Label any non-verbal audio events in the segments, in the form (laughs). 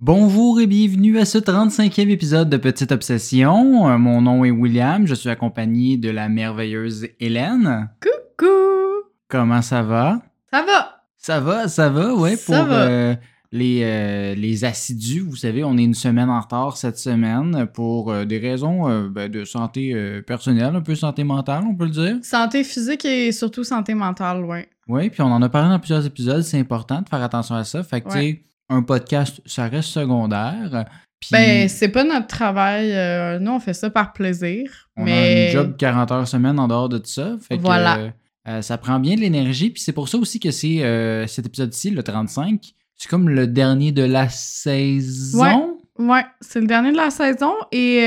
Bonjour et bienvenue à ce 35e épisode de Petite Obsession. Euh, Mon nom est William, je suis accompagné de la merveilleuse Hélène. Coucou! Comment ça va? Ça va? Ça va, ça va, ouais, pour Ça va. euh, les, euh, les assidus. Vous savez, on est une semaine en retard cette semaine pour euh, des raisons ben, de santé personnelle, un peu santé mentale, on peut le dire. Santé physique et surtout santé mentale, ouais. Oui, puis on en a parlé dans plusieurs épisodes, c'est important de faire attention à ça. Fait que, un podcast, ça reste secondaire. Puis Ben, c'est pas notre travail. euh, nous, on fait ça par plaisir. on mais... a un job 40 heures semaine en dehors de tout ça. Fait Voilà. euh, euh, ça prend bien de l'énergie. Puis c'est pour ça aussi que c'est euh, cet épisode-ci, le 35, c'est comme le dernier de la saison. Ouais, c'est le dernier de la saison. Et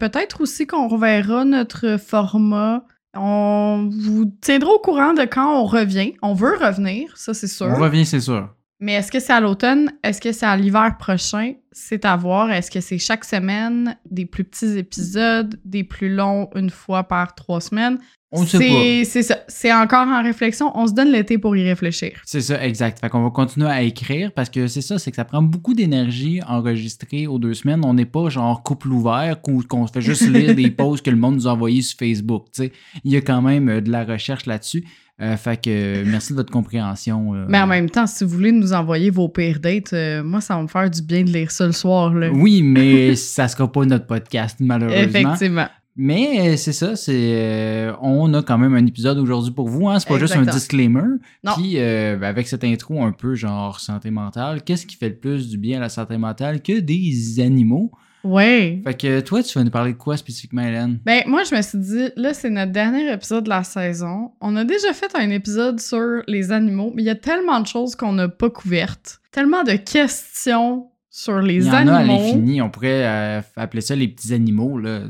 peut-être aussi qu'on reverra notre format. On vous tiendra au courant de quand on revient. On veut revenir, ça c'est sûr. On revient, c'est sûr. Mais est-ce que c'est à l'automne? Est-ce que c'est à l'hiver prochain? C'est à voir. Est-ce que c'est chaque semaine des plus petits épisodes, des plus longs une fois par trois semaines? On ne sait pas. C'est ça. C'est encore en réflexion. On se donne l'été pour y réfléchir. C'est ça, exact. Fait qu'on va continuer à écrire parce que c'est ça, c'est que ça prend beaucoup d'énergie enregistrer aux deux semaines. On n'est pas genre couple ouvert qu'on qu'on fait juste (laughs) lire des posts que le monde nous a envoyés sur Facebook. Il y a quand même euh, de la recherche là-dessus. Euh, fait que euh, merci de votre compréhension. euh. Mais en même temps, si vous voulez nous envoyer vos pires dates, moi, ça va me faire du bien de lire ça le soir. Là. Oui, mais ça sera pas notre podcast, malheureusement. (laughs) Effectivement. Mais euh, c'est ça, c'est euh, on a quand même un épisode aujourd'hui pour vous. Hein? C'est pas juste un disclaimer. Non. Puis euh, ben, avec cette intro un peu genre santé mentale, qu'est-ce qui fait le plus du bien à la santé mentale que des animaux? Ouais. Fait que toi, tu vas nous parler de quoi spécifiquement, Hélène? Ben, moi, je me suis dit, là, c'est notre dernier épisode de la saison. On a déjà fait un épisode sur les animaux, mais il y a tellement de choses qu'on n'a pas couvertes. Tellement de questions sur les Il y en animaux. a à l'infini. On pourrait euh, appeler ça les petits animaux. Là.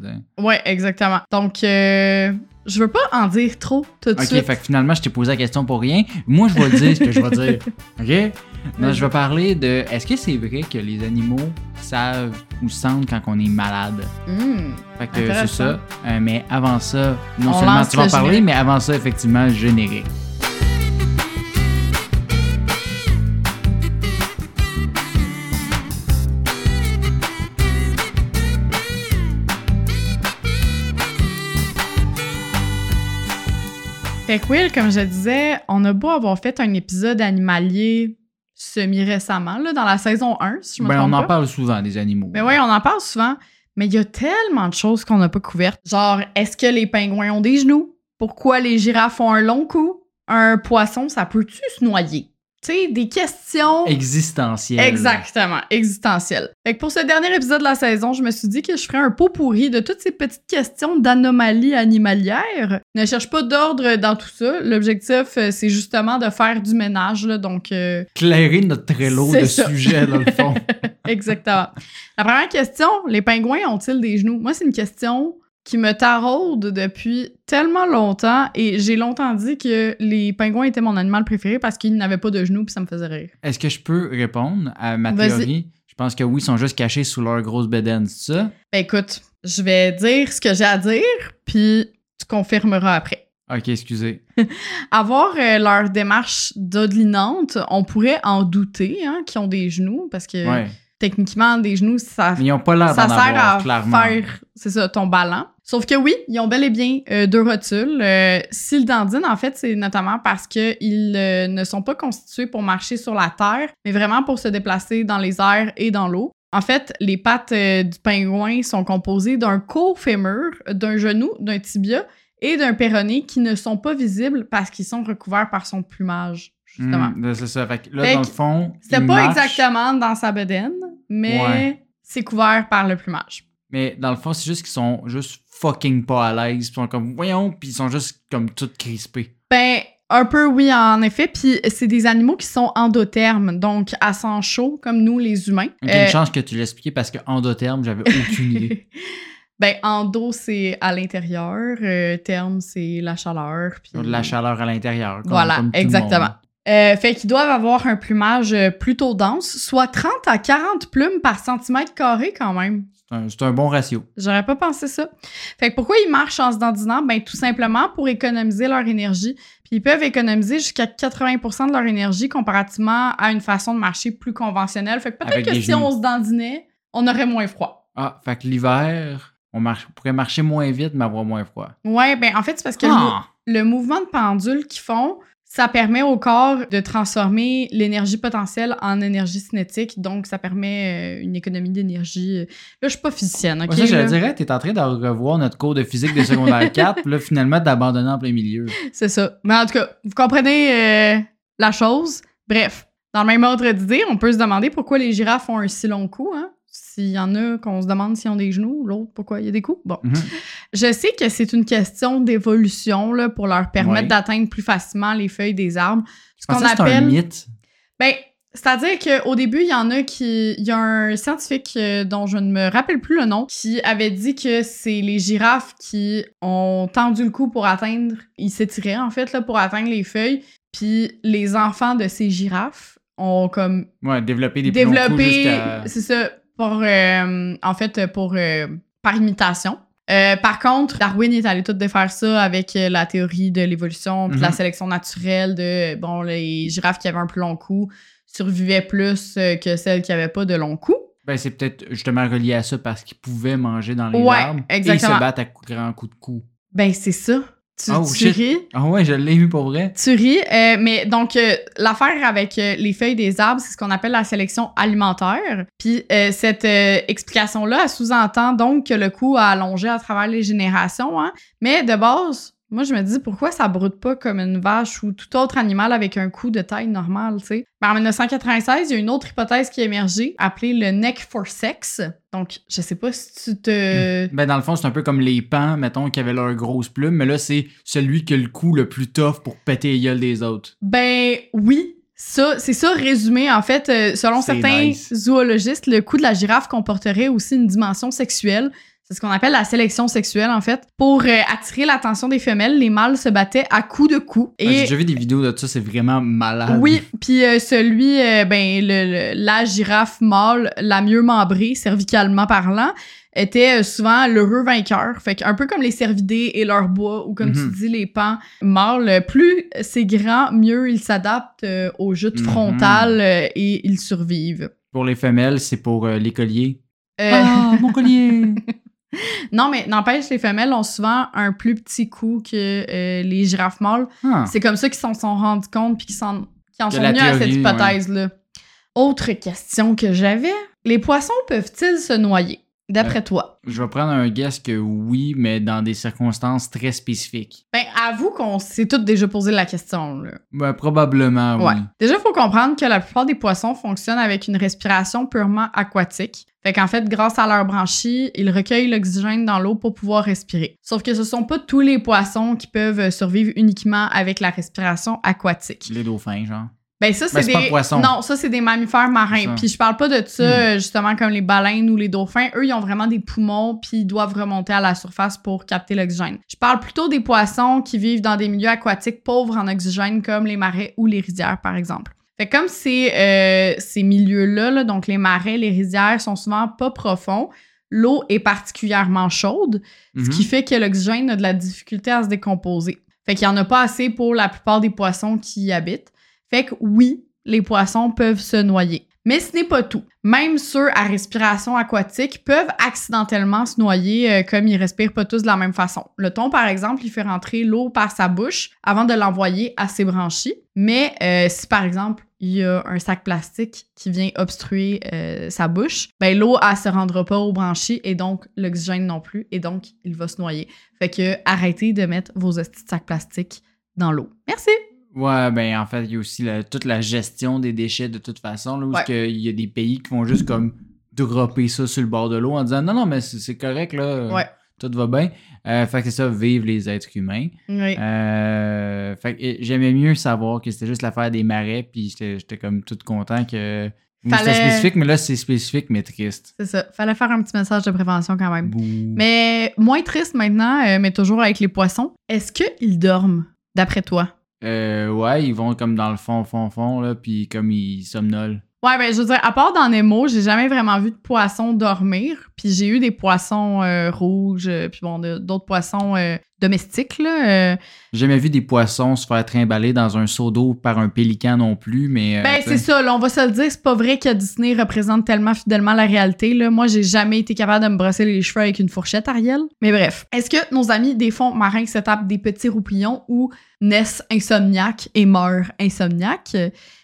Ouais, exactement. Donc, euh, je veux pas en dire trop tout de Ok, suite. fait que finalement, je t'ai posé la question pour rien. Moi, je vais dire ce que je vais dire. (laughs) Ok? Non, je vais parler de est-ce que c'est vrai que les animaux savent ou sentent quand on est malade? Hmm. Fait que c'est ça. Euh, mais avant ça, non On seulement tu vas en parler, générique. mais avant ça, effectivement, générique. Fait que Will, comme je disais, on a beau avoir fait un épisode animalier semi-récemment, là, dans la saison 1, si je me Ben, trompe on en pas. parle souvent des animaux. Mais oui, on en parle souvent, mais il y a tellement de choses qu'on n'a pas couvertes. Genre, est-ce que les pingouins ont des genoux? Pourquoi les girafes ont un long cou? Un poisson, ça peut-tu se noyer? Tu sais, des questions. Existentiel. Exactement, existentielles. Fait que pour ce dernier épisode de la saison, je me suis dit que je ferais un pot pourri de toutes ces petites questions d'anomalies animalières. Ne cherche pas d'ordre dans tout ça. L'objectif, euh, c'est justement de faire du ménage, là, donc... euh, Clairer notre Trello de ça. sujets, dans le fond. (laughs) Exactement. La première question, les pingouins ont-ils des genoux? Moi, c'est une question qui me taraude depuis tellement longtemps et j'ai longtemps dit que les pingouins étaient mon animal préféré parce qu'ils n'avaient pas de genoux puis ça me faisait rire. Est-ce que je peux répondre à ma théorie? Je pense que oui, ils sont juste cachés sous leur grosse bedaine, c'est ça? Ben écoute, je vais dire ce que j'ai à dire puis tu confirmeras après. Ok, excusez. (laughs) Avoir euh, leur démarche dodelinante, on pourrait en douter hein, qu'ils ont des genoux parce que Ouais. Techniquement, des genoux, ça Mais ils n'ont pas l'air ça d'en sert avoir, à clairement. faire, c'est ça, ton ballon. Sauf que oui, ils ont bel et bien euh, deux rotules. Euh, S'ils dandinent, en fait, c'est notamment parce qu'ils euh, ne sont pas constitués pour marcher sur la terre, mais vraiment pour se déplacer dans les airs et dans l'eau. En fait, les pattes euh, du pingouin sont composées d'un court fémur, d'un genou, d'un tibia et d'un péroné qui ne sont pas visibles parce qu'ils sont recouverts par son plumage, justement. Hmm, c'est ça. Fait que là, Fait dans le fond. C'était pas exactement dans sa bedaine, mais Ouais. c'est couvert par le plumage. Mais dans le fond, c'est juste qu'ils sont juste fucking pas à l'aise. Ils sont comme, voyons, puis ils sont juste comme tout crispés. Ben, un peu oui, en effet. Puis c'est des animaux qui sont endothermes, donc à sang chaud, comme nous, les humains. Ok, Euh, Une chance que tu l'expliquais parce que endotherme, j'avais aucune idée. (laughs) ben, endo, c'est à l'intérieur. euh, terme, c'est la chaleur. Puis... De la chaleur à l'intérieur. Voilà, comme exactement. Euh, fait qu'ils doivent avoir un plumage euh, plutôt dense, soit 30 à 40 plumes par centimètre carré quand même. C'est un, c'est un bon ratio. J'aurais pas pensé ça. Fait que pourquoi ils marchent en se dandinant? Ben, tout simplement pour économiser leur énergie. Puis ils peuvent économiser jusqu'à 80% de leur énergie comparativement à une façon de marcher plus conventionnelle. Fait que peut-être que si genoux. on se dandinait, on aurait moins froid. Ah, fait que l'hiver, on marche, pourrait marcher moins vite, mais avoir moins froid. Ouais, ben en fait, c'est parce que Ah! le, le mouvement de pendule qu'ils font, ça permet au corps de transformer l'énergie potentielle en énergie cinétique. Donc, ça permet euh, une économie d'énergie. Là, je suis pas physicienne, OK? Ouais, ça, je là? dirais, t'es en train de revoir notre cours de physique de secondaire (laughs) 4, puis là, finalement, d'abandonner en plein milieu. C'est ça. Mais en tout cas, vous comprenez euh, la chose. Bref, dans le même ordre d'idée, on peut se demander pourquoi les girafes ont un si long cou. Hein? S'il y en a qu'on se demande s'ils ont des genoux, l'autre, pourquoi il y a des coups. Bon. Mhm. Je sais que c'est une question d'évolution pour leur permettre d'atteindre plus facilement les feuilles des arbres. Ce qu'on un appelle. mythe. Ben, c'est-à-dire qu'au début, il y en a qui. Il y a un scientifique euh, dont je ne me rappelle plus le nom qui avait dit que c'est les girafes qui ont tendu le cou pour atteindre. Ils s'étiraient, en fait, là, pour atteindre les feuilles. Puis les enfants de ces girafes ont comme Ouais, développer des développé. C'est ça, pour. euh, en fait, pour. euh, par imitation. Euh, par contre, Darwin est allé tout défaire ça avec la théorie de l'évolution, puis de la Mhm. sélection naturelle de, bon, les girafes qui avaient un plus long cou survivaient plus que celles qui n'avaient pas de long cou. Ben, c'est peut-être justement relié à ça parce qu'ils pouvaient manger dans les Ouais, arbres. Et exactement. ils se battent à cou- grands coups de cou. Ben, c'est ça. Tu, Oh, tu ris? Ah ouais, je l'ai vu pour vrai. Tu ris, euh, mais donc euh, l'affaire avec euh, les feuilles des arbres, c'est ce qu'on appelle la sélection alimentaire. Puis euh, cette euh, explication-là, sous-entend donc que le cou a allongé à travers les générations. Hein? Mais de base, moi je me dis pourquoi ça broute pas comme une vache ou tout autre animal avec un cou de taille normale, tu sais? Ben, en 1996, il y a une autre hypothèse qui a émergé, appelée le neck for sex. Donc, je sais pas si tu te... Ben, dans le fond, c'est un peu comme les pans, mettons, qui avaient leur grosse plume, mais là, c'est celui qui a le cou le plus tough pour péter les gueules des autres. Ben oui, ça, c'est ça résumé. En fait, euh, selon certains nice. zoologistes, le cou de la girafe comporterait aussi une dimension sexuelle. C'est ce qu'on appelle la sélection sexuelle, en fait. Pour euh, attirer l'attention des femelles, les mâles se battaient à coups de cou. Ah, J'ai Et déjà vu des vidéos de ça, c'est vraiment malade. oui, puis euh, celui, euh, ben, le- le- la girafe mâle la mieux membrée, cervicalement parlant, était souvent l'heureux vainqueur. Fait un peu comme les cervidés et leur bois, ou comme Mhm. tu dis, les pans mâles. Plus c'est grand, mieux ils s'adaptent euh, aux joutes Mhm. frontales euh, et ils survivent. Pour les femelles, c'est pour euh, les colliers. Euh, Ah, mon collier! (laughs) Non, mais n'empêche, les femelles ont souvent un plus petit cou que euh, les girafes mâles. Ah. C'est comme ça qu'ils s'en sont rendus compte puis qu'ils en De sont venus à cette hypothèse-là. Autre question que j'avais. Les poissons peuvent-ils se noyer, d'après toi? Je vais prendre un guess que oui, mais dans des circonstances très spécifiques. Ben, avoue qu'on s'est toutes déjà posé la question, là. Ben, probablement, oui. Ouais. Déjà, il faut comprendre que la plupart des poissons fonctionnent avec une respiration purement aquatique. Fait qu'en fait, grâce à leur branchie, ils recueillent l'oxygène dans l'eau pour pouvoir respirer. Sauf que ce sont pas tous les poissons qui peuvent survivre uniquement avec la respiration aquatique. Les dauphins, genre. Ben ça, c'est Ben, des... pas. Non, ça, c'est des mammifères C'est marins. Puis je parle pas de ça, Hmm. euh, justement, comme les baleines ou les dauphins. Eux, ils ont vraiment des poumons, puis ils doivent remonter à la surface pour capter l'oxygène. Je parle plutôt des poissons qui vivent dans des milieux aquatiques pauvres en oxygène, comme les marais ou les rizières, par exemple. Fait comme ces, euh, ces milieux-là, là, donc les marais, les rizières, sont souvent pas profonds, l'eau est particulièrement chaude, ce Mhm. qui fait que l'oxygène a de la difficulté à se décomposer. Fait qu'il y en a pas assez pour la plupart des poissons qui y habitent. Fait que oui, les poissons peuvent se noyer. Mais ce n'est pas tout. Même ceux à respiration aquatique peuvent accidentellement se noyer euh, comme ils respirent pas tous de la même façon. Le thon, par exemple, il fait rentrer l'eau par sa bouche avant de l'envoyer à ses branchies. Mais euh, si, par exemple, il y a un sac plastique qui vient obstruer euh, sa bouche, ben l'eau, elle se rendra pas aux branchies et donc l'oxygène non plus et donc il va se noyer. Fait que arrêtez de mettre vos sacs plastiques dans l'eau. Merci! Ouais, ben en fait, il y a aussi la- toute la gestion des déchets de toute façon, là, où Ouais. il y a des pays qui vont juste comme dropper ça sur le bord de l'eau en disant non, non, mais c'est correct, là, Ouais. tout va bien. Euh, fait que c'est ça, vivre les êtres humains. Oui. Euh, fait que j'aimais mieux savoir que c'était juste l'affaire des marais, puis j'étais comme tout content que. Fallait- C'était spécifique, mais là, c'est spécifique, mais triste. C'est ça. Fallait faire un petit message de prévention quand même. Bouh. Mais moins triste maintenant, euh, mais toujours avec les poissons. Est-ce qu'ils dorment, d'après toi? Euh, ouais, ils vont comme dans le fond, fond, fond, là, puis comme ils somnolent. Ouais, ben je veux dire, à part dans Nemo, j'ai jamais vraiment vu de poisson dormir. Puis j'ai eu des poissons euh, rouges, euh, puis bon, d'autres poissons euh, domestiques, là. euh. J'ai jamais vu des poissons se faire trimballer dans un seau d'eau par un pélican non plus, mais. Ben, c'est ça, là, on va se le dire, c'est pas vrai que Disney représente tellement fidèlement la réalité, là. Moi, j'ai jamais été capable de me brosser les cheveux avec une fourchette, Ariel. Mais bref. Est-ce que nos amis des fonds marins se tapent des petits roupillons ou naissent insomniaques et meurent insomniaques?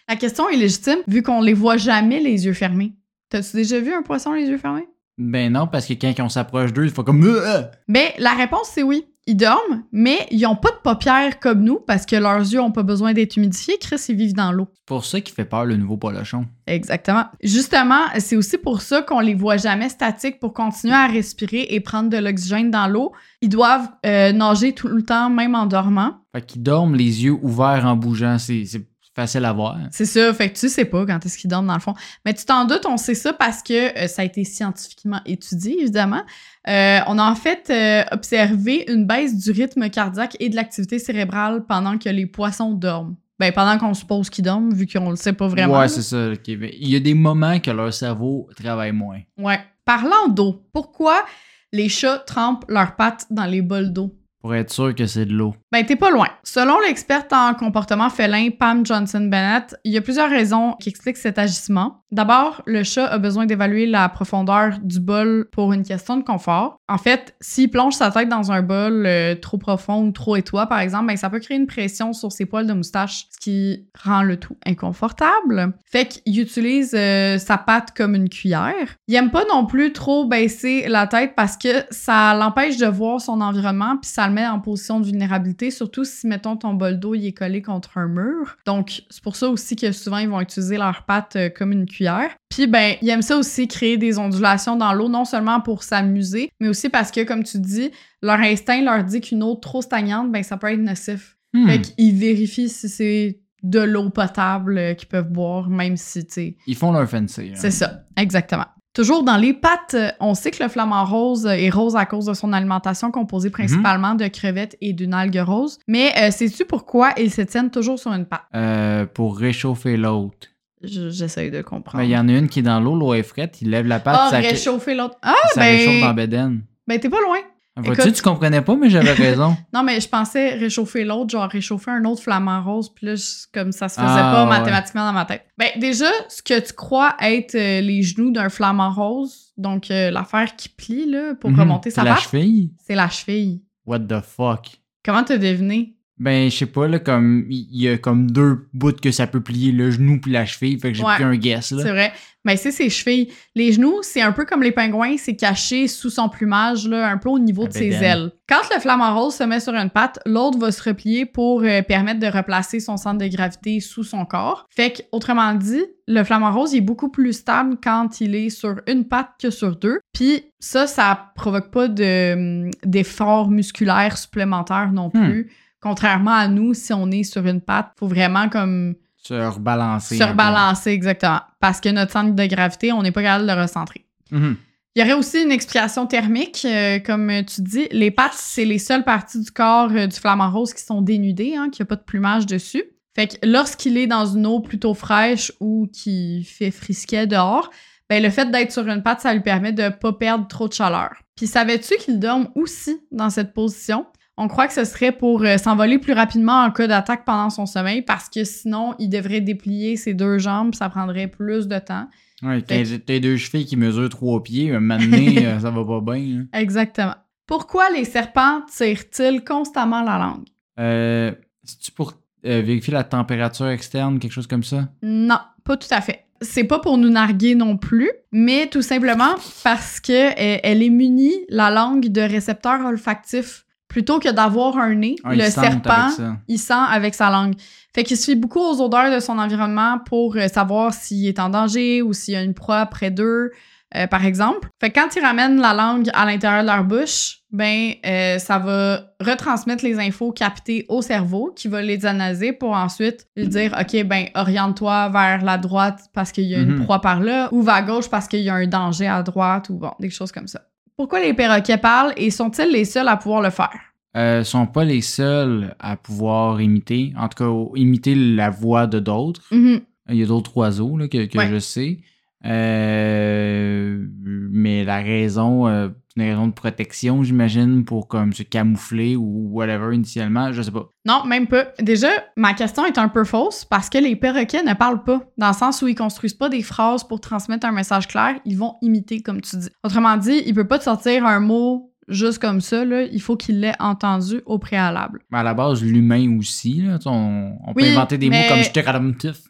La question est légitime, vu qu'on les voit jamais les yeux fermés. T'as-tu déjà vu un poisson les yeux fermés? Ben non, parce que quand on s'approche d'eux, il faut comme. Euh! Ben, la réponse, c'est oui. Ils dorment, mais ils ont pas de paupières comme nous parce que leurs yeux ont pas besoin d'être humidifiés. Chris, ils vivent dans l'eau. C'est pour ça qu'il fait peur le nouveau polochon. Exactement. Justement, c'est aussi pour ça qu'on les voit jamais statiques pour continuer à respirer et prendre de l'oxygène dans l'eau. Ils doivent euh, nager tout le temps, même en dormant. Fait qu'ils dorment les yeux ouverts en bougeant. C'est c'est facile à voir. C'est ça, fait que tu sais pas quand est-ce qu'ils dorment dans le fond. Mais tu t'en doutes, on sait ça parce que euh, ça a été scientifiquement étudié, évidemment. Euh, on a en fait euh, observé une baisse du rythme cardiaque et de l'activité cérébrale pendant que les poissons dorment. Ben, pendant qu'on suppose qu'ils dorment, vu qu'on le sait pas vraiment. Ouais, c'est ça. Il y a des moments que leur cerveau travaille moins. Ouais. Parlant d'eau, pourquoi les chats trempent leurs pattes dans les bols d'eau? Pour être sûr que c'est de l'eau. Ben, t'es pas loin. Selon l'experte en comportement félin Pam Johnson-Bennett, il y a plusieurs raisons qui expliquent cet agissement. D'abord, le chat a besoin d'évaluer la profondeur du bol pour une question de confort. En fait, s'il plonge sa tête dans un bol euh, trop profond ou trop étroit, par exemple, ben, ça peut créer une pression sur ses poils de moustache, ce qui rend le tout inconfortable. Fait qu'il utilise euh, sa patte comme une cuillère. Il aime pas non plus trop baisser la tête parce que ça l'empêche de voir son environnement puis ça le met en position de vulnérabilité, surtout si, mettons, ton bol d'eau il est collé contre un mur. Donc, c'est pour ça aussi que souvent, ils vont utiliser leurs pattes euh, comme une cuillère. Puis, ben, ils aiment ça aussi créer des ondulations dans l'eau, non seulement pour s'amuser, mais aussi parce que, comme tu dis, leur instinct leur dit qu'une eau trop stagnante, ben, ça peut être nocif. Hmm. Fait qu'ils vérifient si c'est de l'eau potable euh, qu'ils peuvent boire, même si, tu sais, Ils font leur fancy. hein. c'est ça, exactement. Toujours dans les pattes, euh, on sait que le flamant rose est rose à cause de son alimentation composée principalement de crevettes et d'une algue rose. Mais euh, sais-tu pourquoi ils se tiennent toujours sur une patte? Euh, pour réchauffer l'autre. Je- J'essaye de comprendre. Ben, Il y en a une qui est dans l'eau, l'eau est frette, il lève la patte, Ah, ça, réchauffer l'autre. Ah, ça réchauffe dans ben, Beden. ben t'es pas loin. Vois-tu, tu comprenais pas, mais j'avais raison. (laughs) Non, mais je pensais réchauffer l'autre, genre réchauffer un autre flamant rose, puis là, je- comme ça se faisait Ah, pas ouais. mathématiquement dans ma tête. Ben, déjà, ce que tu crois être euh, les genoux d'un flamant rose, donc euh, l'affaire qui plie, là, pour Mhm. remonter sa C'est la patte, cheville? c'est la cheville. What the fuck? Comment t'as deviné? Ben, je sais pas, là, comme, il y a comme deux bouts que ça peut plier, le genou puis la cheville, fait que j'ai Ouais. pris un guess, là. C'est vrai. Mais c'est ses chevilles. Les genoux, c'est un peu comme les pingouins, c'est caché sous son plumage, là, un peu au niveau La de ses ailes. Quand le flamant rose se met sur une patte, l'autre va se replier pour euh, permettre de replacer son centre de gravité sous son corps. Fait que, autrement dit, le flamant rose il est beaucoup plus stable quand il est sur une patte que sur deux. Puis ça, ça provoque pas de, hum, d'efforts musculaires supplémentaires non Hmm. Contrairement à nous, si on est sur une patte, faut vraiment comme Se rebalancer. se rebalancer, exactement. Parce que notre centre de gravité, on n'est pas capable de le recentrer. Mhm. Il y aurait aussi une explication thermique, euh, comme tu dis. Les pattes, c'est les seules parties du corps euh, du flamant rose qui sont dénudées, hein, qu'il n'y a pas de plumage dessus. Fait que lorsqu'il est dans une eau plutôt fraîche ou qui fait frisquet dehors, ben le fait d'être sur une patte, ça lui permet de pas perdre trop de chaleur. Puis savais-tu qu'il dorme aussi dans cette position? On croit que ce serait pour euh, s'envoler plus rapidement en cas d'attaque pendant son sommeil parce que sinon, il devrait déplier ses deux jambes, ça prendrait plus de temps. Fait t'as deux chevilles qui mesurent trois pieds, un moment donné, (laughs) euh, ça va pas bien, là. Exactement. Pourquoi les serpents tirent-ils constamment la langue? Euh, C'est-tu pour euh, vérifier la température externe, quelque chose comme ça? Non, pas tout à fait. C'est pas pour nous narguer non plus, mais tout simplement parce que euh, elle est munie la langue de récepteurs olfactifs plutôt que d'avoir un nez. Ah, le serpent, il sent avec sa langue. Fait qu'il se fie beaucoup aux odeurs de son environnement pour euh, savoir s'il est en danger ou s'il y a une proie près d'eux, euh, par exemple. Fait que quand ils ramènent la langue à l'intérieur de leur bouche, ben euh, ça va retransmettre les infos captées au cerveau qui va les analyser pour ensuite lui dire OK ben oriente-toi vers la droite parce qu'il y a une Mhm. proie par là ou vers gauche parce qu'il y a un danger à droite ou bon des choses comme ça. Pourquoi les perroquets parlent et sont-ils les seuls à pouvoir le faire? Euh, sont pas les seuls à pouvoir imiter, en tout cas, imiter la voix de d'autres. Mhm. Il y a d'autres oiseaux là, que, que Ouais. je sais. Euh, mais la raison, euh, une raison de protection, j'imagine, pour comme se camoufler ou whatever initialement, je sais pas. Non, même pas. Déjà, ma question est un peu fausse parce que les perroquets ne parlent pas, dans le sens où ils construisent pas des phrases pour transmettre un message clair, ils vont imiter, comme tu dis. Autrement dit, il peut pas te sortir un mot juste comme ça, là. il faut qu'il l'ait entendu au préalable. Mais à la base, l'humain aussi, là, on, on peut inventer des mais- mots comme je te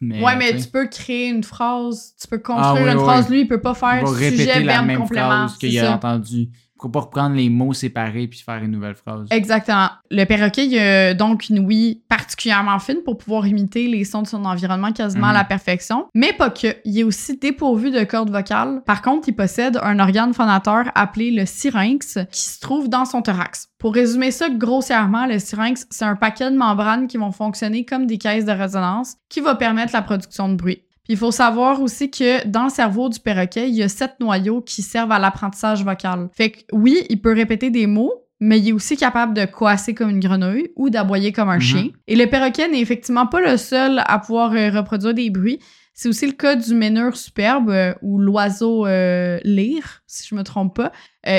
mais. ouais, mais tu peux créer une phrase, tu peux construire Ah oui, une oui. phrase, lui, il peut pas il faire va sujet, répéter la verbe, même complément. phrase qu'il a entendu. Faut pas reprendre les mots séparés puis faire une nouvelle phrase. Exactement. Le perroquet, il a donc une ouïe particulièrement fine pour pouvoir imiter les sons de son environnement quasiment à Mhm. la perfection. Mais pas que. Il est aussi dépourvu de cordes vocales. Par contre, il possède un organe phonateur appelé le syrinx qui se trouve dans son thorax. Pour résumer ça grossièrement, le syrinx, c'est un paquet de membranes qui vont fonctionner comme des caisses de résonance qui va permettre la production de bruit. Puis il faut savoir aussi que dans le cerveau du perroquet, il y a sept noyaux qui servent à l'apprentissage vocal. Fait que oui, il peut répéter des mots, mais il est aussi capable de coasser comme une grenouille ou d'aboyer comme un Mhm. chien. Et le perroquet n'est effectivement pas le seul à pouvoir euh, reproduire des bruits. C'est aussi le cas du ménure superbe euh, ou l'oiseau euh, lyre, si je me trompe pas.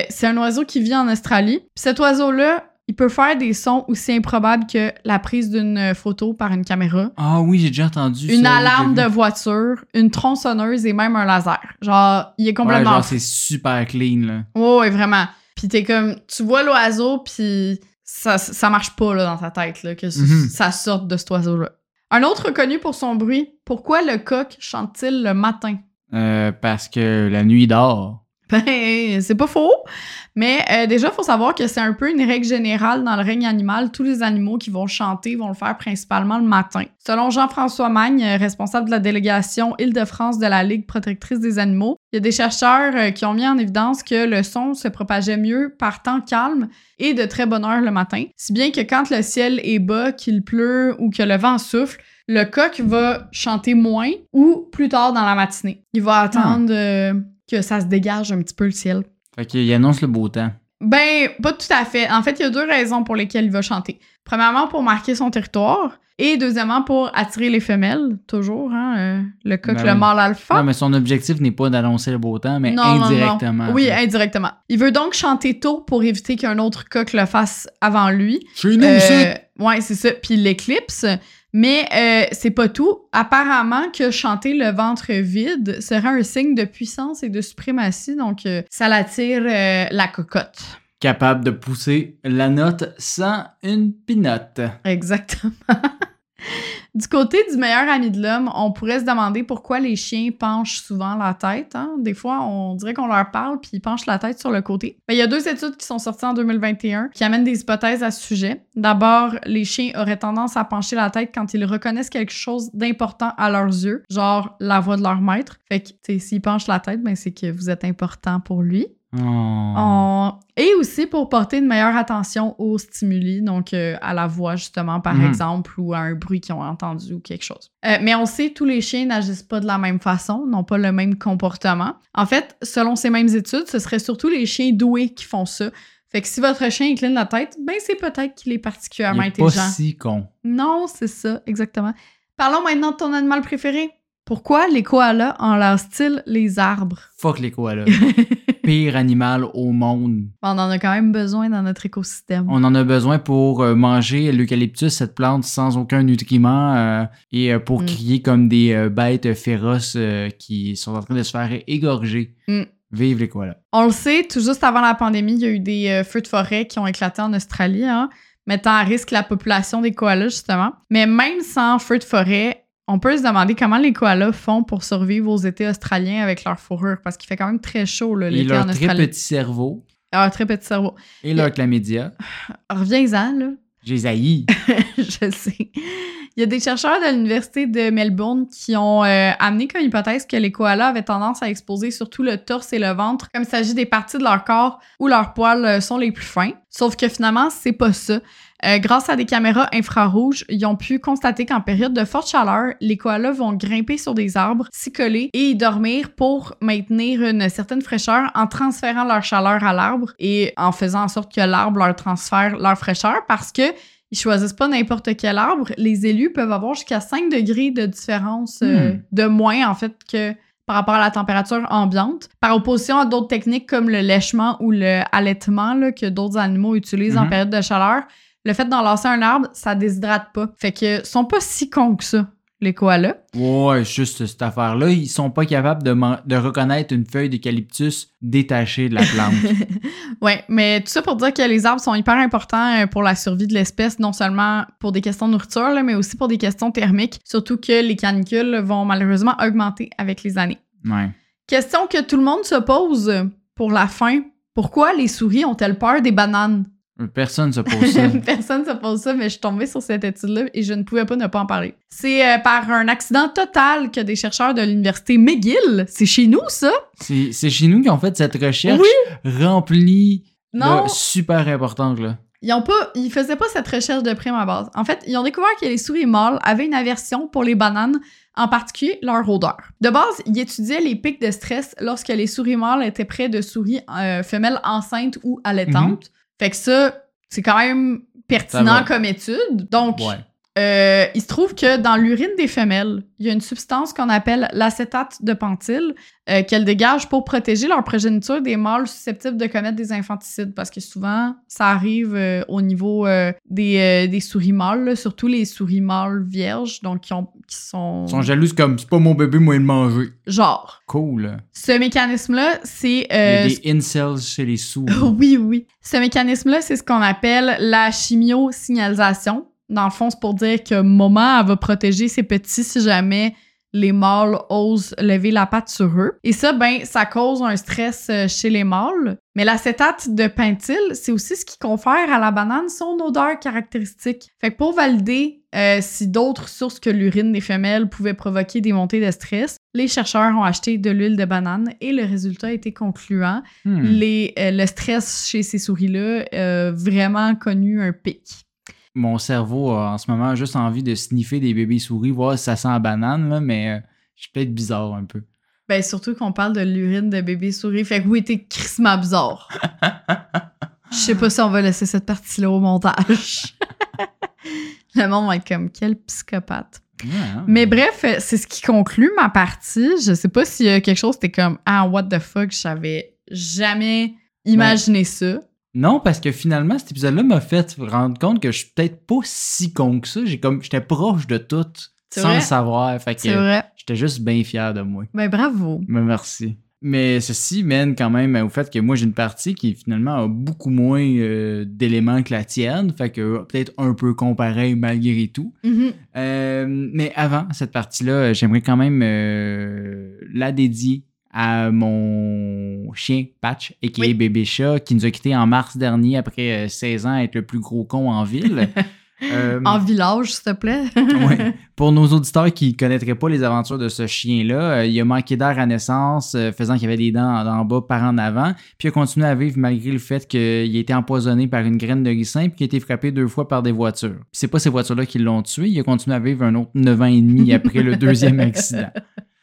C'est un oiseau qui vit en Australie. Puis cet oiseau-là, il peut faire des sons aussi improbables que la prise d'une photo par une caméra Ah oui, j'ai déjà entendu une ça, alarme de voiture, une tronçonneuse et même un laser. Genre, il est Ouais, complètement genre, fou. c'est super clean, là. Ouais, ouais, vraiment. Puis t'es comme, tu vois l'oiseau, puis ça, ça marche pas là, dans ta tête, là, que Mhm. ça sorte de cet oiseau-là. Un autre connu pour son bruit, pourquoi le coq chante-t-il le matin? Euh, parce que la nuit dort. (laughs) Ben, c'est pas faux. Mais euh, déjà, il faut savoir que c'est un peu une règle générale dans le règne animal. Tous les animaux qui vont chanter vont le faire principalement le matin. Selon Jean-François Magne, euh, responsable de la délégation Île-de-France de la Ligue protectrice des animaux, il y a des chercheurs euh, qui ont mis en évidence que le son se propageait mieux par temps calme et de très bonne heure le matin. Si bien que quand le ciel est bas, qu'il pleut ou que le vent souffle, le coq va chanter moins ou plus tard dans la matinée. Il va attendre euh, que ça se dégage un petit peu le ciel. Fait qu'il annonce le beau temps. Ben, pas tout à fait. En fait, il y a deux raisons pour lesquelles il va chanter. Premièrement, pour marquer son territoire. Et deuxièmement, pour attirer les femelles, toujours, hein, euh, le coq, Ben le oui. mâle alpha. Non, mais son objectif n'est pas d'annoncer le beau temps, mais Non, non, non. indirectement. Oui, indirectement. Il veut donc chanter tôt pour éviter qu'un autre coq le fasse avant lui. Chez nous, Euh, c'est- ouais, c'est ça. Puis il l'éclipse. Mais euh, c'est pas tout. Apparemment que chanter le ventre vide serait un signe de puissance et de suprématie. Donc, euh, ça l'attire euh, la cocotte. Capable de pousser la note sans une pinotte. Exactement. (laughs) du côté du meilleur ami de l'homme, on pourrait se demander pourquoi les chiens penchent souvent la tête. hein. Des fois, on dirait qu'on leur parle puis ils penchent la tête sur le côté. Ben, Il y a deux études qui sont sorties en 2021 qui amènent des hypothèses à ce sujet. D'abord, les chiens auraient tendance à pencher la tête quand ils reconnaissent quelque chose d'important à leurs yeux, genre la voix de leur maître. Fait que, s'ils penchent la tête, ben c'est que vous êtes important pour lui. Oh. On- Et aussi pour porter une meilleure attention aux stimuli, donc euh, à la voix justement par Mhm. exemple ou à un bruit qu'ils ont entendu ou quelque chose. Euh, mais on sait tous les chiens n'agissent pas de la même façon, n'ont pas le même comportement. En fait, selon ces mêmes études, ce serait surtout les chiens doués qui font ça. Fait que si votre chien incline la tête, ben c'est peut-être qu'il est particulièrement Il est pas intelligent. si con. Non, c'est ça, exactement. Parlons maintenant de ton animal préféré. Pourquoi les koalas enlacent-ils les arbres? Fuck les koalas. (laughs) Pire animal au monde. On en a quand même besoin dans notre écosystème. On en a besoin pour euh, manger l'eucalyptus, cette plante sans aucun nutriment, euh, et euh, pour Mm. crier comme des euh, bêtes féroces euh, qui sont en train de se faire égorger. Mm. Vive les koalas. On le sait, tout juste avant la pandémie, il y a eu des feux de forêt qui ont éclaté en Australie, hein, mettant à risque la population des koalas, justement. Mais même sans feux de forêt, on peut se demander comment les koalas font pour survivre aux étés australiens avec leur fourrure, parce qu'il fait quand même très chaud là, Et l'été leur en très Australie. petit cerveau Ah, très petit cerveau. et leur chlamydia. (sighs) Reviens-en, là. J'ai haï. (laughs) je sais. Il y a des chercheurs de l'Université de Melbourne qui ont euh, amené comme hypothèse que les koalas avaient tendance à exposer surtout le torse et le ventre, comme s'agit des parties de leur corps où leurs poils euh, sont les plus fins. Sauf que finalement, c'est pas ça. Euh, grâce à des caméras infrarouges, ils ont pu constater qu'en période de forte chaleur, les koalas vont grimper sur des arbres, s'y coller et y dormir pour maintenir une certaine fraîcheur en transférant leur chaleur à l'arbre et en faisant en sorte que l'arbre leur transfère leur fraîcheur parce que ils choisissent pas n'importe quel arbre. Les élus peuvent avoir jusqu'à 5 degrés de différence euh, Hmm. de moins, en fait, que par rapport à la température ambiante. Par opposition à d'autres techniques comme le lèchement ou le allaitement là, que d'autres animaux utilisent en Mhm. période de chaleur, le fait d'enlacer un arbre, ça déshydrate pas. Fait que sont pas si cons que ça, les koalas. Ouais, juste cette affaire-là, ils sont pas capables de, reconnaître une feuille d'eucalyptus détachée de la plante. (laughs) Ouais, mais tout ça pour dire que les arbres sont hyper importants euh, pour la survie de l'espèce, non seulement pour des questions de nourriture, là, mais aussi pour des questions thermiques, surtout que les canicules vont malheureusement augmenter avec les années. ouais. Question que tout le monde se pose pour la fin. Pourquoi les souris ont-elles peur des bananes? Personne se pose ça. (laughs) Personne ne se pose ça, mais je suis tombée sur cette étude-là et je ne pouvais pas ne pas en parler. C'est euh, par un accident total que des chercheurs de l'université McGill, c'est chez nous ça? C'est c'est chez nous qui ont fait cette recherche remplie, Non, là, super importante. Là. ils ont pas, ils faisaient pas cette recherche de prime à base. En fait, ils ont découvert que les souris mâles avaient une aversion pour les bananes, en particulier leur odeur. De base, ils étudiaient les pics de stress lorsque les souris mâles étaient près de souris euh, femelles enceintes ou allaitantes. Fait que ça, c'est quand même pertinent comme étude. Donc, Ouais. Euh, il se trouve que dans l'urine des femelles, il y a une substance qu'on appelle l'acétate de pentyle euh, qu'elles dégagent pour protéger leur progéniture des mâles susceptibles de commettre des infanticides. Parce que souvent, ça arrive euh, au niveau des, des souris mâles, là, surtout les souris mâles vierges, donc qui, ont, qui sont... Ils sont jalouses comme c'est pas mon bébé, moi, il le manger. Genre. Cool. Ce mécanisme-là, c'est... Il y a des incels chez les souris. (laughs) oui, oui. Ce mécanisme-là, c'est ce qu'on appelle la chimiosignalisation. Dans le fond, c'est pour dire que maman, elle va protéger ses petits si jamais les mâles osent lever la patte sur eux. Et ça, ben, ça cause un stress euh, chez les mâles. Mais l'acétate de pentyl, c'est aussi ce qui confère à la banane son odeur caractéristique. Fait que pour valider euh, si d'autres sources que l'urine des femelles pouvaient provoquer des montées de stress, les chercheurs ont acheté de l'huile de banane et le résultat a été concluant Hmm. les, euh, le stress chez ces souris-là a vraiment connu un pic. Mon cerveau a en ce moment juste envie de sniffer des bébés souris, voir si ça sent la banane, là, mais euh, je suis peut-être bizarre un peu. Ben, surtout qu'on parle de l'urine de bébé souris. Fait que oui, t'es crissement bizarre. (laughs) Je sais pas si on va laisser cette partie-là au montage. (laughs) Le monde va être comme, quel psychopathe. Ouais, hein? Mais bref, euh, c'est ce qui conclut ma partie. Je sais pas s'il y a quelque chose, t'es comme, ah, what the fuck, j'avais jamais imaginé ça. Non, parce que finalement, cet épisode-là m'a fait rendre compte que je suis peut-être pas si con que ça. J'ai comme j'étais proche de tout sans vrai? le savoir. Fait C'est que vrai. j'étais juste bien fier de moi. Ben, bravo. Mais merci. Mais ceci mène quand même au fait que moi j'ai une partie qui finalement a beaucoup moins euh, d'éléments que la tienne, fait que peut-être un peu comparé malgré tout. Mhm. Euh, mais avant cette partie-là, j'aimerais quand même euh, la dédier à mon chien Patch, a.k.a. Oui. bébé chat, qui nous a quittés en mars dernier après euh, 16 ans à être le plus gros con en ville. (laughs) Euh, En village, s'il te plaît. (laughs) Ouais. (laughs) Pour nos auditeurs qui ne connaîtraient pas les aventures de ce chien-là, euh, il a manqué d'air à naissance, euh, faisant qu'il avait des dents en, en bas par en avant, puis il a continué à vivre malgré le fait qu'il a été empoisonné par une graine de ricin puis qu'il a été frappé deux fois par des voitures. C'est pas ces voitures-là qui l'ont tué, il a continué à vivre un autre 9 ans et demi après le deuxième accident.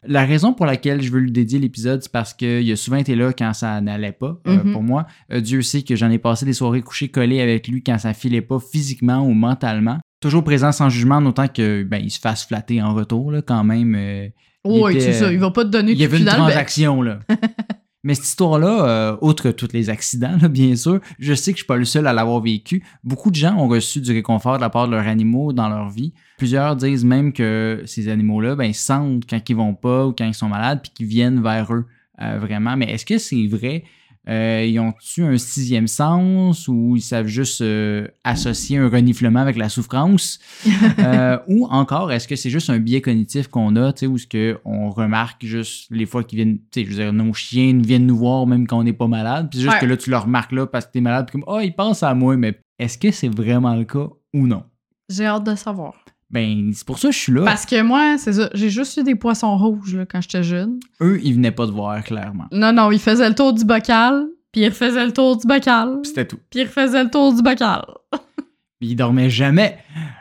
La raison pour laquelle je veux lui dédier l'épisode, c'est parce qu'il a souvent été là quand ça n'allait pas euh, Mhm. pour moi. Euh, Dieu sait que j'en ai passé des soirées couchées collées avec lui quand ça filait pas physiquement ou mentalement. Toujours présent sans jugement, autant que ben, il se fasse flatter en retour, là, quand même. euh, Oui, c'est ça. Il va pas te donner il y avait une transaction, là. (laughs) Mais cette histoire-là, euh, outre tous les accidents, bien sûr, je sais que je suis pas le seul à l'avoir vécu. Beaucoup de gens ont reçu du réconfort de la part de leurs animaux dans leur vie. Plusieurs disent même que ces animaux-là, ben, ils sentent quand ils vont pas ou quand ils sont malades, puis qu'ils viennent vers eux, euh, vraiment. Mais est-ce que c'est vrai? Euh, ils ont-tu un sixième sens ou ils savent juste euh, associer un reniflement avec la souffrance? (laughs) Euh, ou encore, est-ce que c'est juste un biais cognitif qu'on a, tu sais, où ce que on remarque juste les fois qu'ils viennent, tu sais, je veux dire, nos chiens viennent nous voir même quand on n'est pas malade, puis c'est juste Ouais. que là, tu le remarques là parce que t'es malade, puis comme, oh, ils pensent à moi, mais est-ce que c'est vraiment le cas ou non? J'ai hâte de savoir. Ben, c'est pour ça que je suis là. Parce que moi, c'est ça, j'ai juste eu des poissons rouges là, quand j'étais jeune. Eux, ils venaient pas te voir, clairement. Non, non, ils faisaient le tour du bocal, puis ils refaisaient le tour du bocal, Puis C'était tout. puis ils refaisaient le tour du bocal. (laughs) Puis ils dormaient jamais.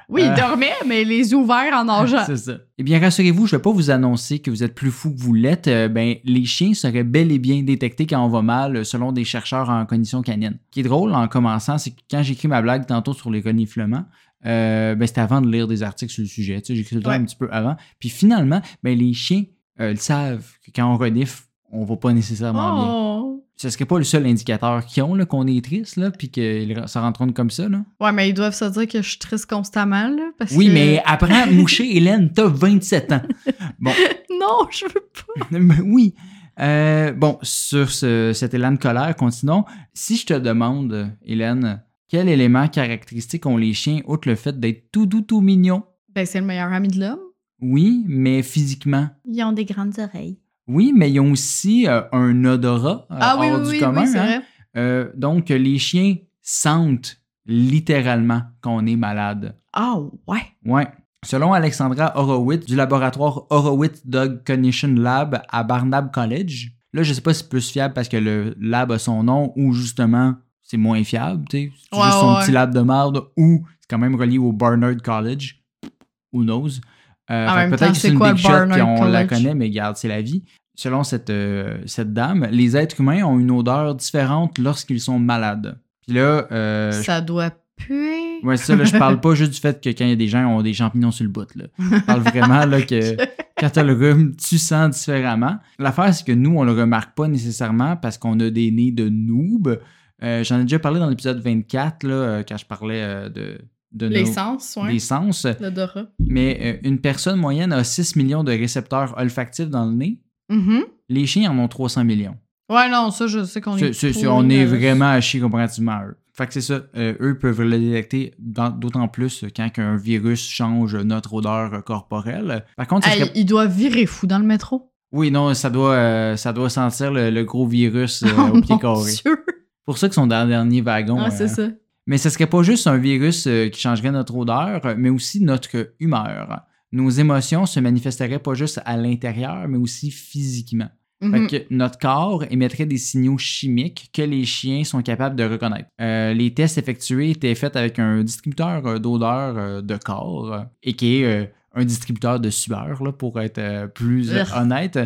Oui, Euh. ils dormaient, mais les yeux ouverts en (laughs) nageant. C'est ça. Eh bien, rassurez-vous, je vais pas vous annoncer que vous êtes plus fou que vous l'êtes. Euh, ben, les chiens seraient bel et bien détectés quand on va mal, euh, selon des chercheurs en cognition canine. Ce qui est drôle en commençant, c'est que quand j'écris ma blague tantôt sur les reniflements, euh, ben, c'était avant de lire des articles sur le sujet. Tu sais, j'écris le Ouais. un petit peu avant. Puis finalement, ben, les chiens euh, le savent que quand on renifle, on va pas nécessairement bien. Oh. Ce serait pas le seul indicateur qu'ils ont, qu'on est triste, là, puis qu'ils se rendent compte comme ça. Là. Ouais, mais ils doivent se dire que je suis triste constamment, là. Parce Oui, que- mais apprends à moucher, (laughs) Hélène, t'as 27 ans. Bon, (laughs) Non, je veux pas. (laughs) Mais oui. Euh, bon, sur ce- cet élan de colère, continuons. Si je te demande, Hélène, quel élément caractéristique ont les chiens, outre le fait d'être tout doux, tout mignon? Ben, c'est le meilleur ami de l'homme. Oui, mais physiquement. Ils ont des grandes oreilles. Oui, mais ils ont aussi euh, un odorat euh, Ah oui, hors oui, du oui, commun. oui, c'est hein. vrai. Euh, donc, les chiens sentent littéralement qu'on est malade. Ah ouais. Ouais. Selon Alexandra Horowitz du laboratoire Horowitz Dog Cognition Lab à Barnard College, là, je sais pas si c'est plus fiable parce que le lab a son nom ou justement c'est moins fiable, tu sais. C'est Ouais, juste son ouais, petit lab de merde ou c'est quand même relié au Barnard College. Who knows? Euh, peut-être que c'est une quoi big shot puis on la connaît, mais regarde, c'est la vie. Selon cette, euh, cette dame, les êtres humains ont une odeur différente lorsqu'ils sont malades. Puis là, euh, je Ça doit puer. Ouais, ça, là, je parle pas juste du fait que quand il y a des gens qui ont des champignons sur le bout. Là. Je parle vraiment là, que (laughs) quand t'as le rhume, tu sens différemment. L'affaire, c'est que nous, on le remarque pas nécessairement parce qu'on a des nez de noob. Euh, J'en ai déjà parlé dans l'épisode 24, là, euh, quand je parlais euh, de, de Les nos- sens, ouais. des sens. L'odorat. Mais une personne moyenne a 6 millions de récepteurs olfactifs dans le nez. Mhm. Les chiens en ont 300 millions. Ouais, non, ça, je sais qu'on est. on est vraiment à chier comparativement à eux. Fait que c'est ça. euh, eux peuvent le détecter d'autant plus quand un virus change notre odeur corporelle. Par contre, ça Hey, serait- il doit virer fou dans le métro. oui, non, ça doit, euh, ça doit sentir le, le gros virus euh, (laughs) oh au pied carré. Dieu. Pour ça qu'ils sont dans le dernier wagon. Ah, euh, c'est ça. Mais ce serait pas juste un virus euh, qui changerait notre odeur, mais aussi notre humeur. Nos émotions se manifesteraient pas juste à l'intérieur, mais aussi physiquement. Mhm. Fait que notre corps émettrait des signaux chimiques que les chiens sont capables de reconnaître. Euh, les tests effectués étaient faits avec un distributeur euh, d'odeur euh, de corps, euh, et qui est euh, un distributeur de sueur, là, pour être euh, plus euh, honnête.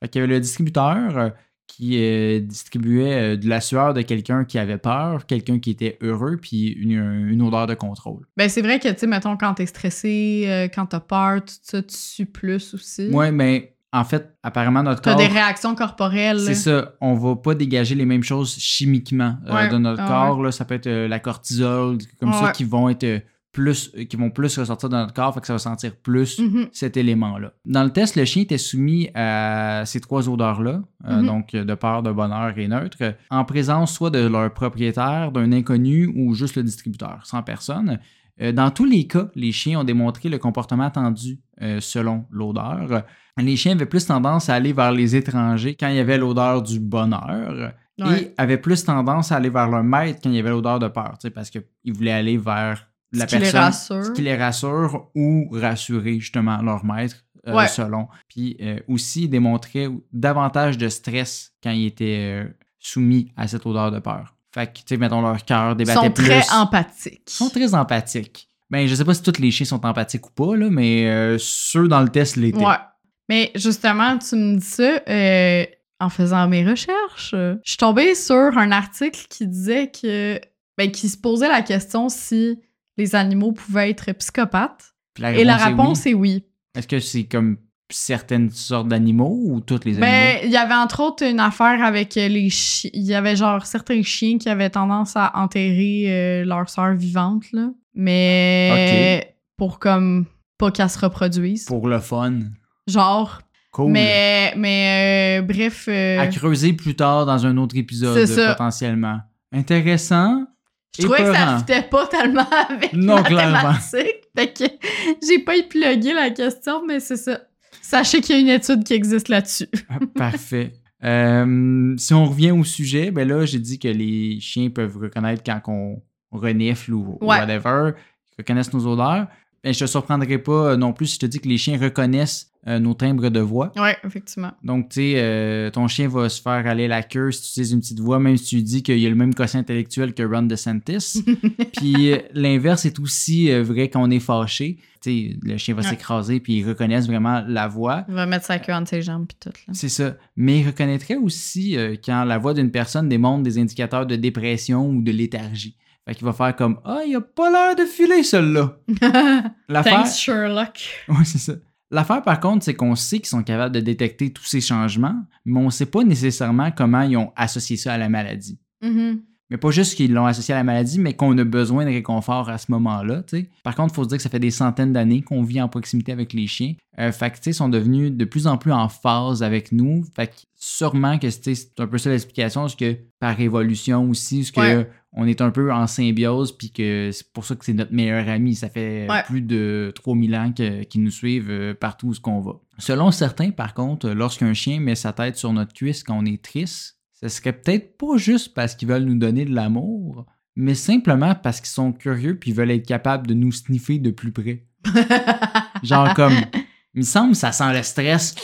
Fait avait le distributeur euh, qui euh, distribuait euh, de la sueur de quelqu'un qui avait peur, quelqu'un qui était heureux, puis une, une odeur de contrôle. Ben, c'est vrai que, tu sais, mettons, quand t'es stressé, euh, quand t'as peur, tout ça, tu sues plus aussi. Ouais, mais en fait, apparemment, notre T'as corps. des réactions corporelles. C'est ça, on va pas dégager les mêmes choses chimiquement Ouais, de notre corps. Là, ça peut être la cortisol, comme ça, qui vont être plus, qui vont plus ressortir de notre corps, fait que ça va sentir plus Mhm. cet élément-là. Dans le test, le chien était soumis à ces trois odeurs-là, euh, Mhm. donc de peur, de bonheur et neutre, en présence soit de leur propriétaire, d'un inconnu ou juste le distributeur, sans personne. Euh, Dans tous les cas, les chiens ont démontré le comportement attendu euh, selon l'odeur. Les chiens avaient plus tendance à aller vers les étrangers quand il y avait l'odeur du bonheur Ouais. et avaient plus tendance à aller vers leur maître quand il y avait l'odeur de peur, parce qu'ils voulaient aller vers la Ce qui les rassure. ce qui les rassure ou rassurer justement leur maître euh, Ouais. selon. Puis euh, aussi démontrer davantage de stress quand ils étaient euh, soumis à cette odeur de peur. Fait que, tu sais, mettons, leur cœur Ils débattait sont plus. très empathiques. Ils sont très empathiques. Ben, je sais pas si tous les chiens sont empathiques ou pas, là, mais euh, ceux dans le test l'étaient. Ouais. Mais justement, tu me dis ça, euh, en faisant mes recherches, euh, je suis tombée sur un article qui disait que. Ben, qui se posait la question si les animaux pouvaient être psychopathes. Et la est réponse oui. est oui. Est-ce que c'est comme certaines sortes d'animaux ou toutes les animaux? Ben, il y avait entre autres une affaire avec euh, les chiens. Il y avait genre certains chiens qui avaient tendance à enterrer euh, leur sœur vivante, là. Mais pour comme pas qu'elle se reproduise. Pour le fun. Genre. Cool. Mais, mais euh, bref. euh, À creuser plus tard dans un autre épisode, potentiellement. Intéressant. Je trouvais que ça épeurant. fitait pas tellement (laughs) avec Non, la clairement. thématique. Fait que j'ai pas éplugué la question, mais c'est ça. Sachez qu'il y a une étude qui existe là-dessus. (laughs) Ah, Parfait. Euh, si on revient au sujet, ben là, j'ai dit que les chiens peuvent reconnaître quand on renifle ou, ou whatever, ils reconnaissent nos odeurs. Ben, je te surprendrai pas euh, non plus si je te dis que les chiens reconnaissent euh, nos timbres de voix. Ouais, effectivement. Donc, tu sais, euh, ton chien va se faire aller la queue si tu utilises une petite voix, même si tu dis qu'il a le même quotient intellectuel que Ron DeSantis. (laughs) puis euh, l'inverse est aussi vrai quand on est fâché. Tu sais, le chien va Ouais. s'écraser puis ils reconnaissent vraiment la voix. Il va mettre sa queue entre ses jambes puis tout. C'est ça. Mais il reconnaîtrait aussi quand la voix d'une personne démontre des indicateurs de dépression ou de léthargie. Fait qu'il va faire comme Ah, il a pas l'air de filer celui-là. (laughs) L'affaire. Thanks, Sherlock. (laughs) Ouais, c'est ça. L'affaire, par contre, c'est qu'on sait qu'ils sont capables de détecter tous ces changements, mais on ne sait pas nécessairement comment ils ont associé ça à la maladie. Mhm. Mais pas juste qu'ils l'ont associé à la maladie, mais qu'on a besoin de réconfort à ce moment-là. Par contre, il faut se dire que ça fait des centaines d'années qu'on vit en proximité avec les chiens. Euh, fait que, tu sais, ils sont devenus de plus en plus en phase avec nous. Fait que sûrement que c'est un peu ça l'explication, c'est que par évolution aussi, c'est que Ouais. On est un peu en symbiose, puis que c'est pour ça que c'est notre meilleur ami. Ça fait Ouais. plus de 3000 ans qu'ils nous suivent euh, partout où ce qu'on va. Selon certains, par contre, lorsqu'un chien met sa tête sur notre cuisse quand on est triste, ce serait peut-être pas juste parce qu'ils veulent nous donner de l'amour, mais simplement parce qu'ils sont curieux puis veulent être capables de nous sniffer de plus près. (laughs) Genre comme, il me semble, ça sent le stress.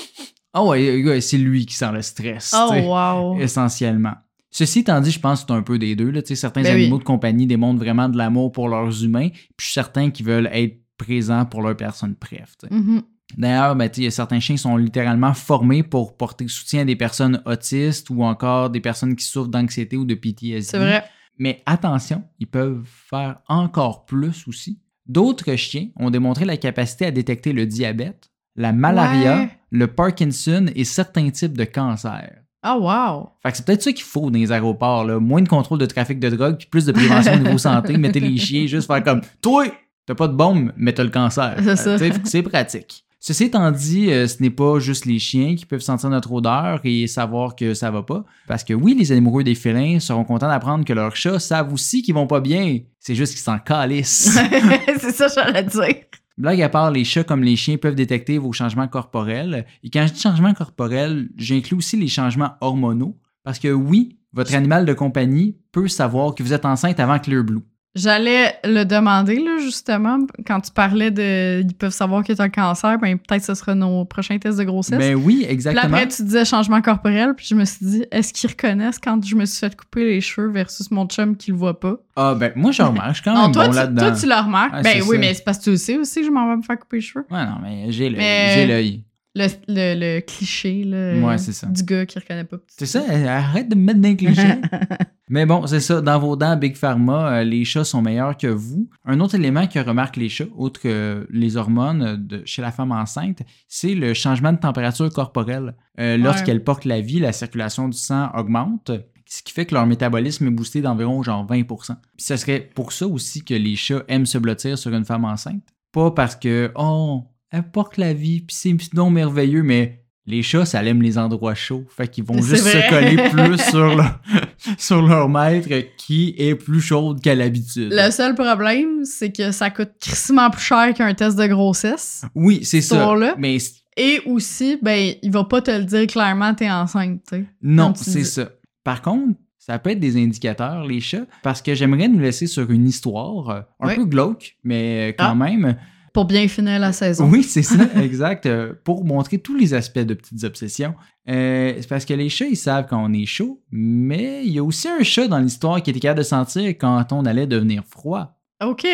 Ah ouais, c'est lui qui sent le stress. oh, wow. Essentiellement. Ceci étant dit, je pense que c'est un peu des deux. Là. Certains Ben oui. animaux de compagnie démontrent vraiment de l'amour pour leurs humains, puis je suis certain qu'ils veulent être présents pour leurs personnes préf. sais. Mhm. D'ailleurs, ben, tu sais, il y a certains chiens qui sont littéralement formés pour porter soutien à des personnes autistes ou encore des personnes qui souffrent d'anxiété ou de PTSD. C'est vrai. Mais attention, ils peuvent faire encore plus aussi. D'autres chiens ont démontré la capacité à détecter le diabète, la malaria, Ouais. le Parkinson et certains types de cancers. Oh, wow. Fait que c'est peut-être ça qu'il faut dans les aéroports. Là. Moins de contrôle de trafic de drogue, puis plus de prévention au niveau santé. (laughs) Mettez les chiens, juste faire comme Toi, t'as pas de bombe, mais t'as le cancer. C'est ça. C'est pratique. Ceci étant dit, euh, ce n'est pas juste les chiens qui peuvent sentir notre odeur et savoir que ça va pas. Parce que oui, les amoureux des félins seront contents d'apprendre que leurs chats savent aussi qu'ils vont pas bien. C'est juste qu'ils s'en calissent. (laughs) c'est ça j'allais dire. Blague à part, les chats comme les chiens peuvent détecter vos changements corporels. Et quand je dis changements corporels, j'inclus aussi les changements hormonaux. Parce que oui, votre animal de compagnie peut savoir que vous êtes enceinte avant Clear Blue. J'allais le demander, là, justement, quand tu parlais de. Ils peuvent savoir que tu as un cancer, ben peut-être ce sera nos prochains tests de grossesse. Ben oui, puis exactement. après, tu disais changement corporel, puis je me suis dit, est-ce qu'ils reconnaissent quand je me suis fait couper les cheveux versus mon chum qui le voit pas? Ah ben moi je remarque, je suis quand Non, même toi, bon tu, là-dedans. toi, tu le remarques. Ben oui, ça. mais c'est parce que tu le sais aussi que je m'en vais me faire couper les cheveux. Ouais, non, mais j'ai l'œil. Mais- J'ai l'œil. Le, le, le cliché là, Ouais, c'est ça. du gars qui reconnaît pas. C'est ça, arrête de me mettre dans les clichés. (laughs) Mais bon, c'est ça. Dans vos dents, Big Pharma, euh, les chats sont meilleurs que vous. Un autre élément que remarque les chats, autre que les hormones euh, de, chez la femme enceinte, c'est le changement de température corporelle. Euh, Lorsqu'elle porte la vie, la circulation du sang augmente, ce qui fait que leur métabolisme est boosté d'environ genre 20 Puis ce serait pour ça aussi que les chats aiment se blottir sur une femme enceinte. Pas parce que, oh, elle porte la vie, puis c'est donc merveilleux, mais les chats, ça aime les endroits chauds. Fait qu'ils vont juste vrai. se coller (laughs) plus sur leur, (laughs) sur leur maître qui est plus chaude qu'à l'habitude. Le seul problème, c'est que ça coûte crissement plus cher qu'un test de grossesse. Oui, c'est ça. Mais Et aussi, ben, il va pas te le dire clairement, t'es enceinte, tu sais. non, c'est ça. Par contre, ça peut être des indicateurs, les chats, parce que j'aimerais nous laisser sur une histoire euh, un Oui. peu glauque, mais euh, quand Ah. même. Pour bien finir la saison. Oui, c'est ça, (laughs) exact. euh, pour montrer tous les aspects de petites obsessions. Euh, c'est parce que les chats, ils savent quand on est chaud, mais il y a aussi un chat dans l'histoire qui était capable de sentir quand on allait devenir froid. OK.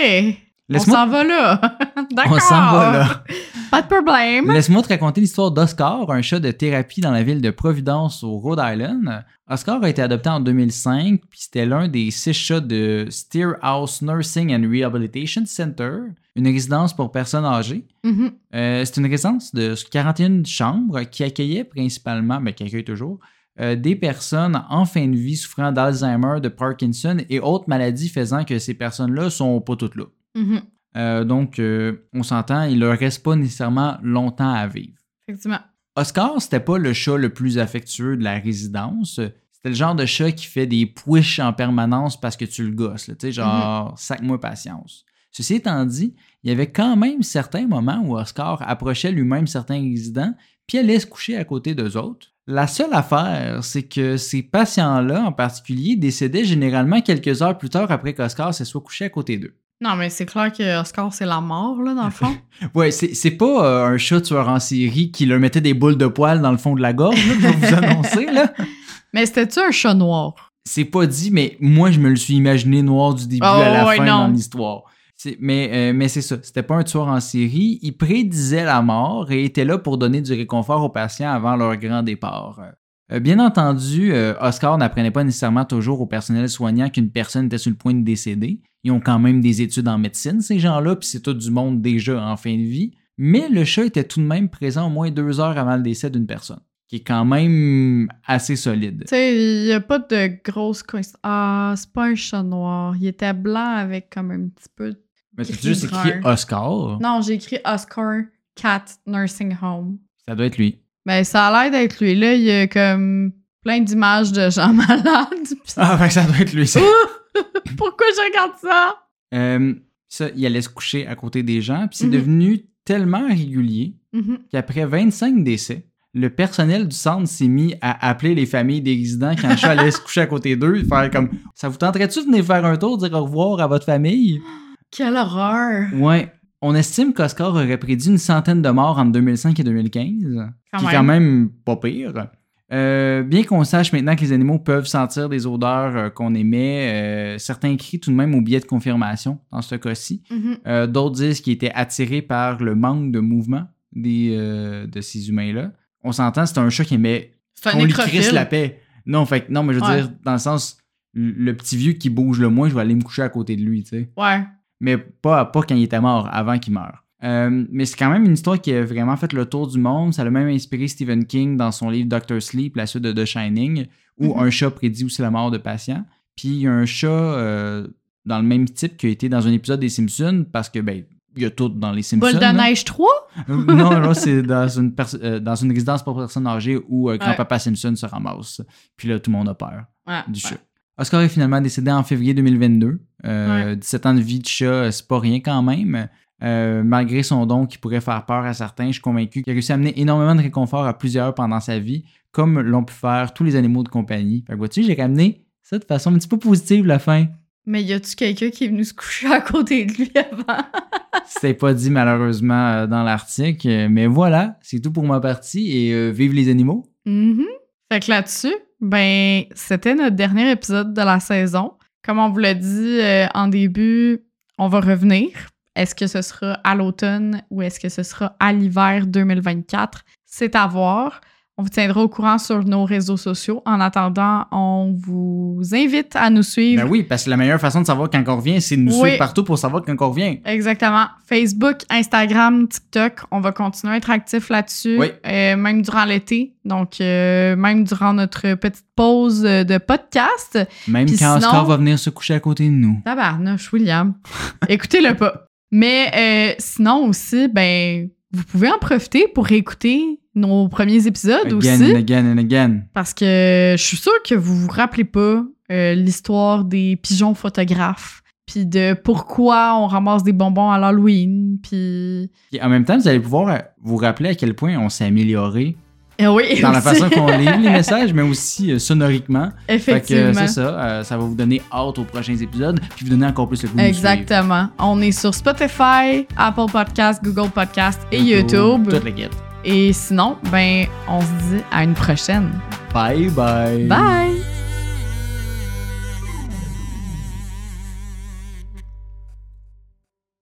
On s'en va là. (laughs) D'accord. On s'en va là. Pas de problème. Laisse-moi te raconter l'histoire d'Oscar, un chat de thérapie dans la ville de Providence au Rhode Island. Oscar a été adopté en 2005, puis c'était l'un des six chats de Steerhouse Nursing and Rehabilitation Center, une résidence pour personnes âgées. Mhm. Euh, c'est une résidence de 41 chambres qui accueillait principalement, mais qui accueille toujours, euh, des personnes en fin de vie souffrant d'Alzheimer, de Parkinson et autres maladies faisant que ces personnes-là sont pas toutes là. Mhm. Euh, donc, euh, on s'entend, il leur reste pas nécessairement longtemps à vivre. Effectivement. Oscar, c'était pas le chat le plus affectueux de la résidence. C'était le genre de chat qui fait des pouiches en permanence parce que tu le gosses. Tu sais, genre, sac-moi patience. Ceci étant dit, il y avait quand même certains moments où Oscar approchait lui-même certains résidents puis allait se coucher à côté d'eux autres. La seule affaire, c'est que ces patients-là, en particulier, décédaient généralement quelques heures plus tard après qu'Oscar se soit couché à côté d'eux. Non, mais c'est clair que Oscar, c'est la mort, là, dans le fond. (laughs) Ouais, c'est pas euh, un chat tueur en série qui leur mettait des boules de poils dans le fond de la gorge, là, que je vais vous annoncer, là. (laughs) mais c'était-tu un chat noir? C'est pas dit, mais moi, je me le suis imaginé noir du début Oh, à la ouais, fin non. dans l'histoire. Mais, euh, mais c'est ça, c'était pas un tueur en série. Il prédisait la mort et était là pour donner du réconfort aux patients avant leur grand départ. Euh, bien entendu, euh, Oscar n'apprenait pas nécessairement toujours au personnel soignant qu'une personne était sur le point de décéder. Ils ont quand même des études en médecine, ces gens-là, puis c'est tout du monde déjà en fin de vie. Mais le chat était tout de même présent au moins deux heures avant le décès d'une personne, qui est quand même assez solide. Tu sais, il n'y a pas de grosse coïncidence. Ah, c'est pas un chat noir. Il était blanc avec comme un petit peu. Mais c'est Gris juste écrit. Oscar. Non, j'ai écrit Oscar Cat Nursing Home. Ça doit être lui. Ben, ça a l'air d'être lui. Là, il y a comme plein d'images de gens (laughs) malades. Ah, ben ça doit être lui. ça. (laughs) Pourquoi je regarde ça? Euh, ça, il allait se coucher à côté des gens, puis c'est Mhm. devenu tellement régulier Mhm. qu'après 25 décès, le personnel du centre s'est mis à appeler les familles des résidents quand le chat allait se coucher à côté d'eux, faire comme Ça vous tenterait-tu de venir faire un tour, dire au revoir à votre famille (gasps) Quelle horreur! Ouais. On estime qu'Oscar aurait prédit une centaine de morts entre 2005 et 2015, Quand qui est même. quand même pas pire. Euh, bien qu'on sache maintenant que les animaux peuvent sentir des odeurs euh, qu'on émet, euh, certains crient tout de même au biais de confirmation dans ce cas-ci. Mhm. D'autres disent qu'ils étaient attirés par le manque de mouvement des, de ces humains-là. On s'entend, c'est un chat qui un qu'on lui crisse la paix. Non, fait non, mais je veux Ouais. dire, dans le sens, le petit vieux qui bouge le moins, je vais aller me coucher à côté de lui, tu sais Ouais. Mais pas, pas quand il était mort, avant qu'il meure. Euh, mais c'est quand même une histoire qui a vraiment fait le tour du monde. Ça a même inspiré Stephen King dans son livre Doctor Sleep, la suite de The Shining, où Mhm. un chat prédit aussi la mort de patients. Puis il y a un chat euh, dans le même type qui a été dans un épisode des Simpsons, parce que, ben, il y a tout dans les Simpsons. Boule de neige 3? Euh, non, là, c'est dans une, euh, dans une résidence pour personnes âgées où grand-papa Simpson se ramasse. Puis là, tout le monde a peur Ouais. du ouais. chat. Oscar est finalement décédé en février 2022. Euh, 17 ans de vie de chat, euh, c'est pas rien quand même. Euh, malgré son don qui pourrait faire peur à certains, je suis convaincu qu'il a réussi à amener énormément de réconfort à plusieurs pendant sa vie, comme l'ont pu faire tous les animaux de compagnie. Fait que vois-tu, j'ai ramené ça de façon un petit peu positive la fin. Mais y a-tu quelqu'un qui est venu se coucher à côté de lui avant? (laughs) C'était pas dit malheureusement euh, dans l'article, euh, mais voilà, c'est tout pour ma partie et euh, vive les animaux. Mhm. Fait que là-dessus, ben, c'était notre dernier épisode de la saison. Comme on vous l'a dit euh, en début, on va revenir. Est-ce que ce sera à l'automne ou est-ce que ce sera à l'hiver 2024? C'est à voir. On vous tiendra au courant sur nos réseaux sociaux. En attendant, on vous invite à nous suivre. Ben oui, parce que la meilleure façon de savoir quand on revient, c'est de nous Oui. suivre partout pour savoir quand on revient. Exactement. Facebook, Instagram, TikTok, on va continuer à être actifs là-dessus, Oui. euh, même durant l'été. Donc, euh, même durant notre petite pause de podcast. Même Puis quand sinon- Oscar va venir se coucher à côté de nous. Tabarnouche, William. (laughs) Écoutez-le pas. Mais euh, sinon aussi, ben, vous pouvez en profiter pour écouter nos premiers épisodes Again aussi. and again and again. Parce que je suis sûre que vous vous rappelez pas euh, l'histoire des pigeons photographes. Puis de pourquoi on ramasse des bonbons à l'Halloween. Puis. En même temps, vous allez pouvoir euh, vous rappeler à quel point on s'est amélioré Eh oui, dans la façon qu'on lit les (laughs) messages, mais aussi euh, sonoriquement. Effectivement. c'est ça, euh, ça va vous donner hâte aux prochains épisodes, puis vous donner encore plus le goût de Exactement. On est sur Spotify, Apple Podcast, Google Podcast et suivre. YouTube. Toute la guette. Et sinon, ben, on se dit à une prochaine. Bye bye. Bye!